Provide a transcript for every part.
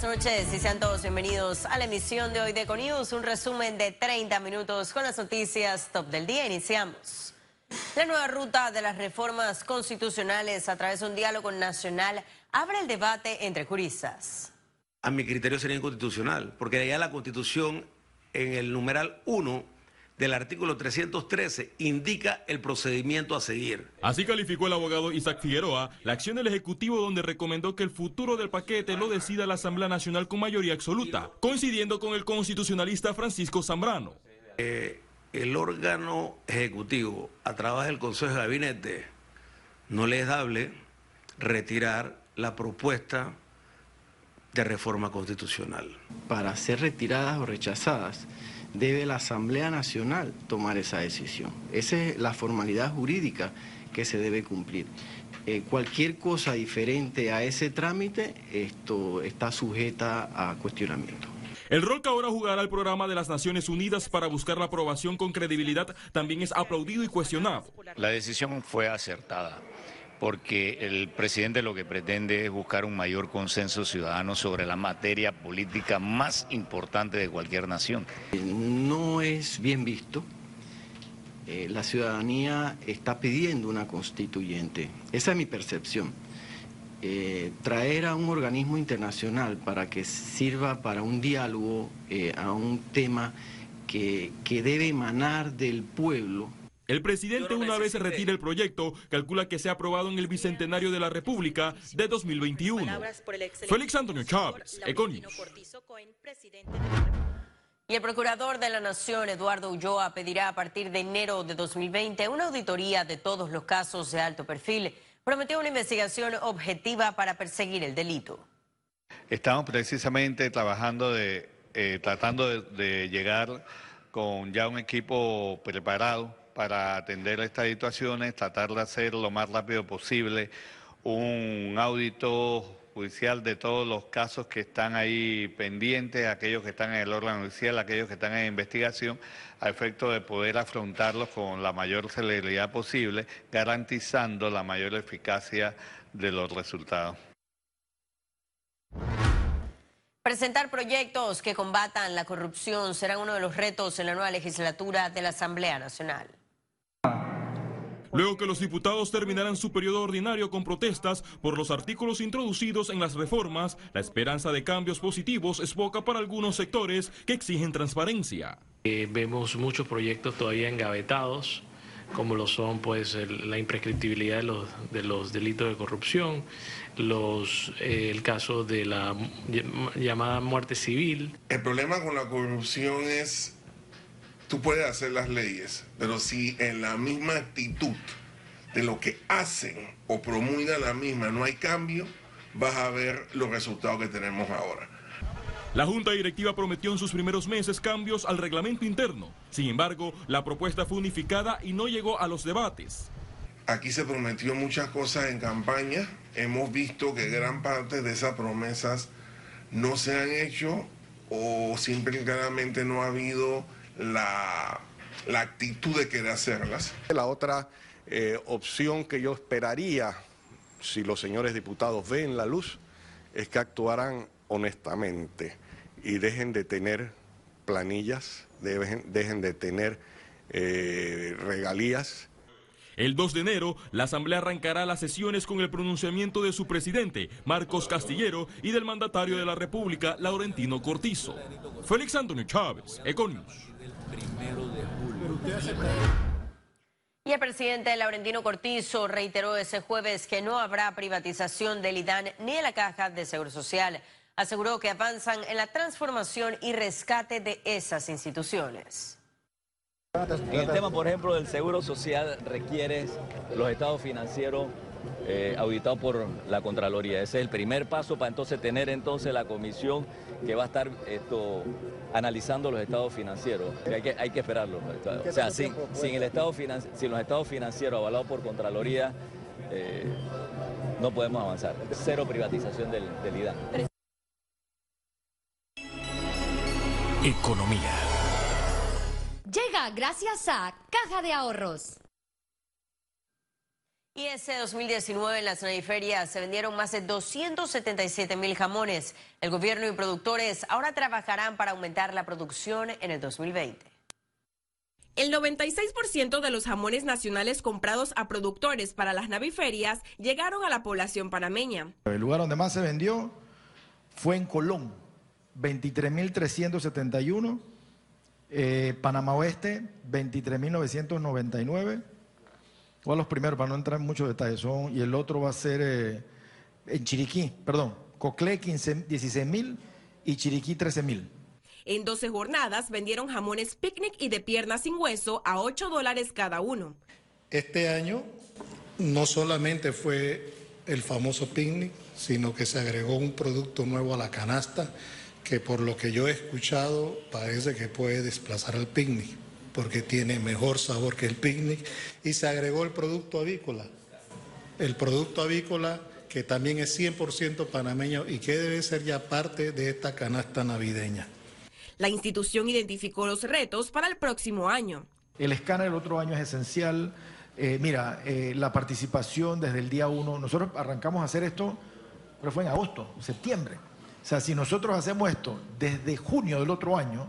buenas noches y sean todos bienvenidos a la emisión de hoy de Econius, un resumen de 30 minutos con las noticias top del día. Iniciamos. La nueva ruta de las reformas constitucionales a través de un diálogo nacional abre el debate entre juristas. A mi criterio sería inconstitucional, porque ya la Constitución en el numeral 1 del artículo 313 indica el procedimiento a seguir. Así calificó el abogado Isaac Figueroa la acción del Ejecutivo donde recomendó que el futuro del paquete lo decida la Asamblea Nacional con mayoría absoluta, coincidiendo con el constitucionalista Francisco Zambrano. Eh, el órgano ejecutivo, a través del Consejo de Gabinete, no le es dable retirar la propuesta de reforma constitucional. Para ser retiradas o rechazadas, debe la Asamblea Nacional tomar esa decisión. Esa es la formalidad jurídica que se debe cumplir. Eh, cualquier cosa diferente a ese trámite esto está sujeta a cuestionamiento. El rol que ahora jugará el programa de las Naciones Unidas para buscar la aprobación con credibilidad también es aplaudido y cuestionado. La decisión fue acertada porque el presidente lo que pretende es buscar un mayor consenso ciudadano sobre la materia política más importante de cualquier nación. No es bien visto. Eh, la ciudadanía está pidiendo una constituyente. Esa es mi percepción. Eh, traer a un organismo internacional para que sirva para un diálogo eh, a un tema que, que debe emanar del pueblo el presidente, una vez se retire el proyecto, calcula que sea aprobado en el Bicentenario de la República de 2021. Félix Antonio Chávez, Econius. Y el procurador de la Nación, Eduardo Ulloa, pedirá a partir de enero de 2020 una auditoría de todos los casos de alto perfil. Prometió una investigación objetiva para perseguir el delito. Estamos precisamente trabajando de, eh, tratando de llegar con ya un equipo preparado para atender estas situaciones, tratar de hacer lo más rápido posible un audito judicial de todos los casos que están ahí pendientes, aquellos que están en el órgano judicial, aquellos que están en investigación, a efecto de poder afrontarlos con la mayor celeridad posible, garantizando la mayor eficacia de los resultados. Presentar proyectos que combatan la corrupción será uno de los retos en la nueva legislatura de la Asamblea Nacional. Luego que los diputados terminaran su periodo ordinario con protestas por los artículos introducidos en las reformas, la esperanza de cambios positivos es poca para algunos sectores que exigen transparencia. Eh, vemos muchos proyectos todavía engavetados, como lo son pues la imprescriptibilidad de los, de los delitos de corrupción, los, eh, el caso de la llamada muerte civil. El problema con la corrupción es tú puedes hacer las leyes, pero si en la misma actitud de lo que hacen o promulgan la misma no hay cambio, vas a ver los resultados que tenemos ahora. La Junta Directiva prometió en sus primeros meses cambios al reglamento interno. Sin embargo, la propuesta fue unificada y no llegó a los debates. Aquí se prometió muchas cosas en campaña. Hemos visto que gran parte de esas promesas no se han hecho o simplemente no ha habido la, actitud de querer hacerlas. La otra eh, opción que yo esperaría, si los señores diputados ven la luz, es que actuaran honestamente y dejen de tener planillas, dejen, de tener eh, regalías. El 2 de enero, la Asamblea arrancará las sesiones con el pronunciamiento de su presidente, Marcos Castillero, y del mandatario de la República, Laurentino Cortizo. Félix Antonio Chávez, Econius. Y el presidente Laurentino Cortizo reiteró ese jueves que no habrá privatización del IDAN ni de la Caja de Seguro Social. Aseguró que avanzan en la transformación y rescate de esas instituciones. El tema, por ejemplo, del Seguro Social requiere los estados financieros eh, auditado por la Contraloría. Ese es el primer paso para entonces tener entonces la comisión que va a estar esto, analizando los estados financieros. Hay que, hay que esperarlo. O sea, sin, el estado sin los estados financieros avalados por Contraloría, eh, no podemos avanzar. Cero privatización del, del IDAN. Economía. Llega gracias a Caja de Ahorros. Y ese 2019 en las Naviferias se vendieron más de 277 mil jamones. El gobierno y productores ahora trabajarán para aumentar la producción en el 2020. El 96% de los jamones nacionales comprados a productores para las naviferias llegaron a la población panameña. El lugar donde más se vendió fue en Colón, 23.371, eh, Panamá Oeste, 23.999. Voy a los primeros para no entrar en muchos detalles. Son, y el otro va a ser eh, en Chiriquí, perdón, Coclé 16.000 y Chiriquí 13.000. En 12 jornadas vendieron jamones picnic y de pierna sin hueso a 8 dólares cada uno. Este año no solamente fue el famoso picnic, sino que se agregó un producto nuevo a la canasta que por lo que yo he escuchado parece que puede desplazar al picnic porque tiene mejor sabor que el picnic y se agregó el producto avícola. El producto avícola que también es 100% panameño y que debe ser ya parte de esta canasta navideña. La institución identificó los retos para el próximo año. El escáner el otro año es esencial. Eh, mira, eh, la participación desde el día uno, nosotros arrancamos a hacer esto, pero fue en agosto, septiembre. O sea, si nosotros hacemos esto desde junio del otro año,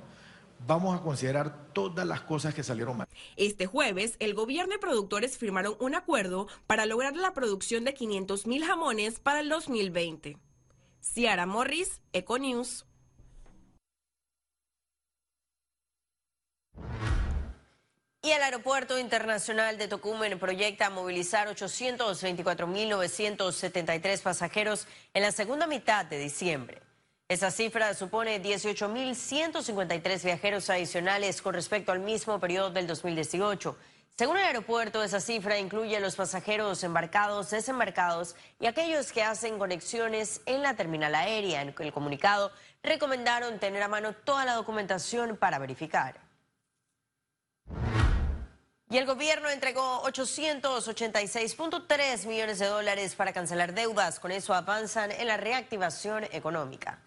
vamos a considerar todas las cosas que salieron mal. Este jueves, el gobierno y productores firmaron un acuerdo para lograr la producción de 500 mil jamones para el 2020. Ciara Morris, Econews. Y el Aeropuerto Internacional de Tocumen proyecta movilizar 824.973 pasajeros en la segunda mitad de diciembre. Esa cifra supone 18.153 viajeros adicionales con respecto al mismo periodo del 2018. Según el aeropuerto, esa cifra incluye los pasajeros embarcados, desembarcados y aquellos que hacen conexiones en la terminal aérea. En el comunicado recomendaron tener a mano toda la documentación para verificar. Y el gobierno entregó 886.3 millones de dólares para cancelar deudas. Con eso avanzan en la reactivación económica.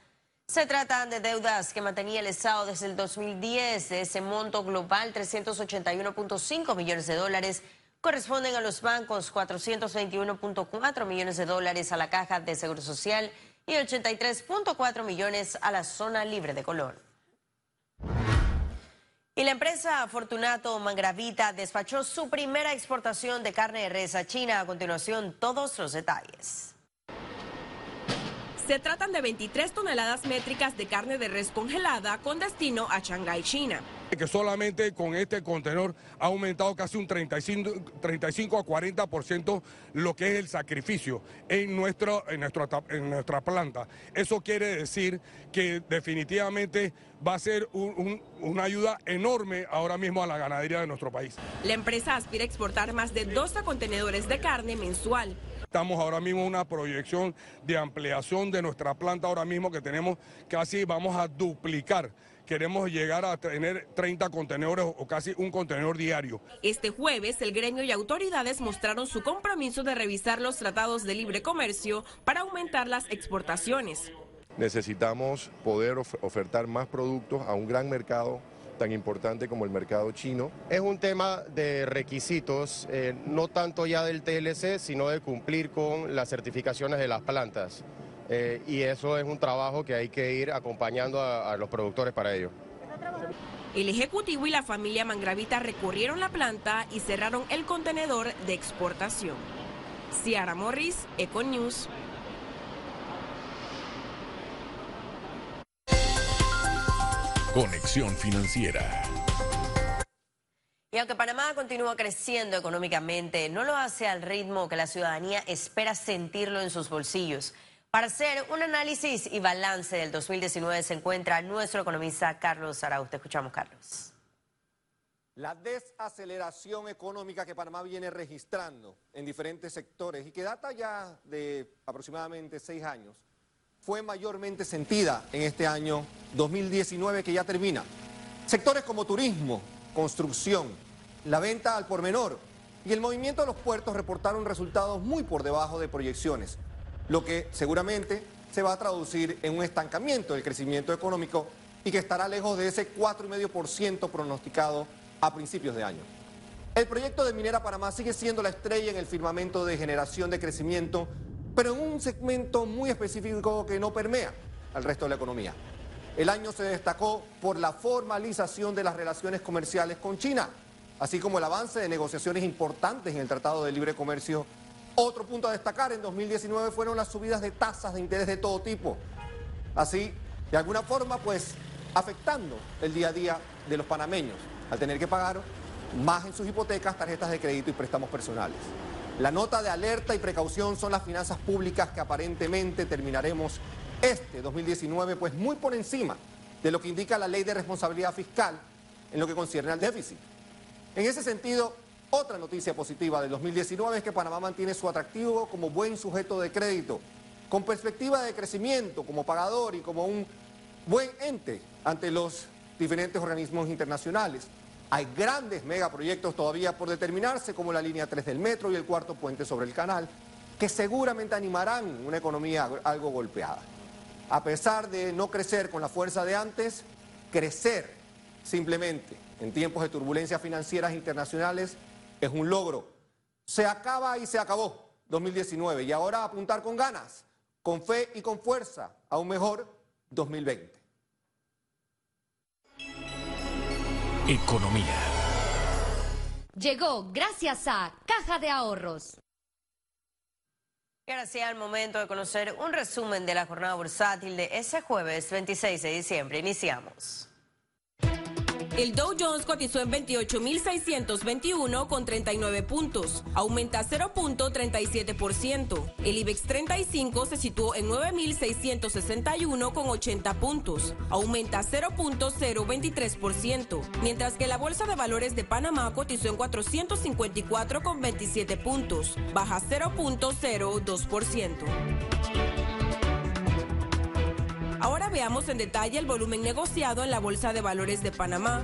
Se tratan de deudas que mantenía el Estado desde el 2010. De ese monto global, 381.5 millones de dólares corresponden a los bancos, 421.4 millones de dólares a la Caja de Seguro Social y 83.4 millones a la zona libre de Colón. Y la empresa Fortunato Mangravita despachó su primera exportación de carne de res a China. A continuación, todos los detalles. Se tratan de 23 toneladas métricas de carne de res congelada con destino a Shanghái, China que solamente con este contenedor ha aumentado casi un 35, 35 a 40% lo que es el sacrificio en, nuestro, en, nuestro, en nuestra planta. Eso quiere decir que definitivamente va a ser una ayuda enorme ahora mismo a la ganadería de nuestro país. La empresa aspira a exportar más de 12 contenedores de carne mensual. Estamos ahora mismo en una proyección de ampliación de nuestra planta ahora mismo que tenemos casi, vamos a duplicar queremos llegar a tener 30 contenedores o casi un contenedor diario. Este jueves, el gremio y autoridades mostraron su compromiso de revisar los tratados de libre comercio para aumentar las exportaciones. Necesitamos poder ofertar más productos a un gran mercado tan importante como el mercado chino. Es un tema de requisitos, eh, no tanto ya del TLC, sino de cumplir con las certificaciones de las plantas. Eh, y eso es un trabajo que hay que ir acompañando a, los productores para ello. El Ejecutivo y la familia Mangravita recurrieron la planta y cerraron el contenedor de exportación. Ciara Morris, Econews. Conexión Financiera. Y aunque Panamá continúa creciendo económicamente, no lo hace al ritmo que la ciudadanía espera sentirlo en sus bolsillos. Para hacer un análisis y balance del 2019 se encuentra nuestro economista Carlos Arauz. Te escuchamos, Carlos. La desaceleración económica que Panamá viene registrando en diferentes sectores y que data ya de aproximadamente seis años, fue mayormente sentida en este año 2019 que ya termina. Sectores como turismo, construcción, la venta al por menor y el movimiento de los puertos reportaron resultados muy por debajo de proyecciones lo que seguramente se va a traducir en un estancamiento del crecimiento económico y que estará lejos de ese 4,5% pronosticado a principios de año. El proyecto de Minera Panamá sigue siendo la estrella en el firmamento de generación de crecimiento, pero en un segmento muy específico que no permea al resto de la economía. El año se destacó por la formalización de las relaciones comerciales con China, así como el avance de negociaciones importantes en el Tratado de Libre Comercio. Otro punto a destacar en 2019 fueron las subidas de tasas de interés de todo tipo. Así, de alguna forma, pues, afectando el día a día de los panameños, al tener que pagar más en sus hipotecas, tarjetas de crédito y préstamos personales. La nota de alerta y precaución son las finanzas públicas que aparentemente terminaremos este 2019 pues muy por encima de lo que indica la ley de responsabilidad fiscal en lo que concierne al déficit. En ese sentido, otra noticia positiva del 2019 es que Panamá mantiene su atractivo como buen sujeto de crédito, con perspectiva de crecimiento como pagador y como un buen ente ante los diferentes organismos internacionales. Hay grandes megaproyectos todavía por determinarse, como la línea 3 del metro y el cuarto puente sobre el canal, que seguramente animarán una economía algo golpeada. A pesar de no crecer con la fuerza de antes, crecer simplemente en tiempos de turbulencias financieras internacionales es un logro. Se acaba y se acabó 2019 y ahora apuntar con ganas, con fe y con fuerza a un mejor 2020. Economía. Llegó gracias a Caja de Ahorros. Y ahora sí, al momento de conocer un resumen de la jornada bursátil de ese jueves 26 de diciembre. Iniciamos. El Dow Jones cotizó en 28.621 con 39 puntos, aumenta 0.37%. El IBEX 35 se situó en 9.661 con 80 puntos, aumenta 0.023%, mientras que la Bolsa de Valores de Panamá cotizó en 454 con 27 puntos, baja 0.02%. Ahora veamos en detalle el volumen negociado en la Bolsa de Valores de Panamá.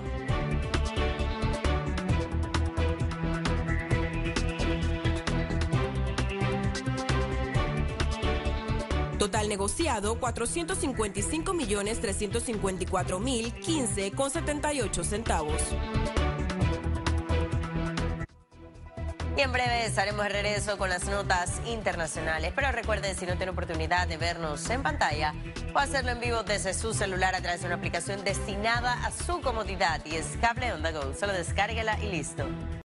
Total negociado 455 millones 354 mil 15 con 78 centavos. Y en breve estaremos de regreso con las notas internacionales. Pero recuerden, si no tienen oportunidad de vernos en pantalla, puede hacerlo en vivo desde su celular a través de una aplicación destinada a su comodidad y es Cable On The Go. Solo descárguela y listo.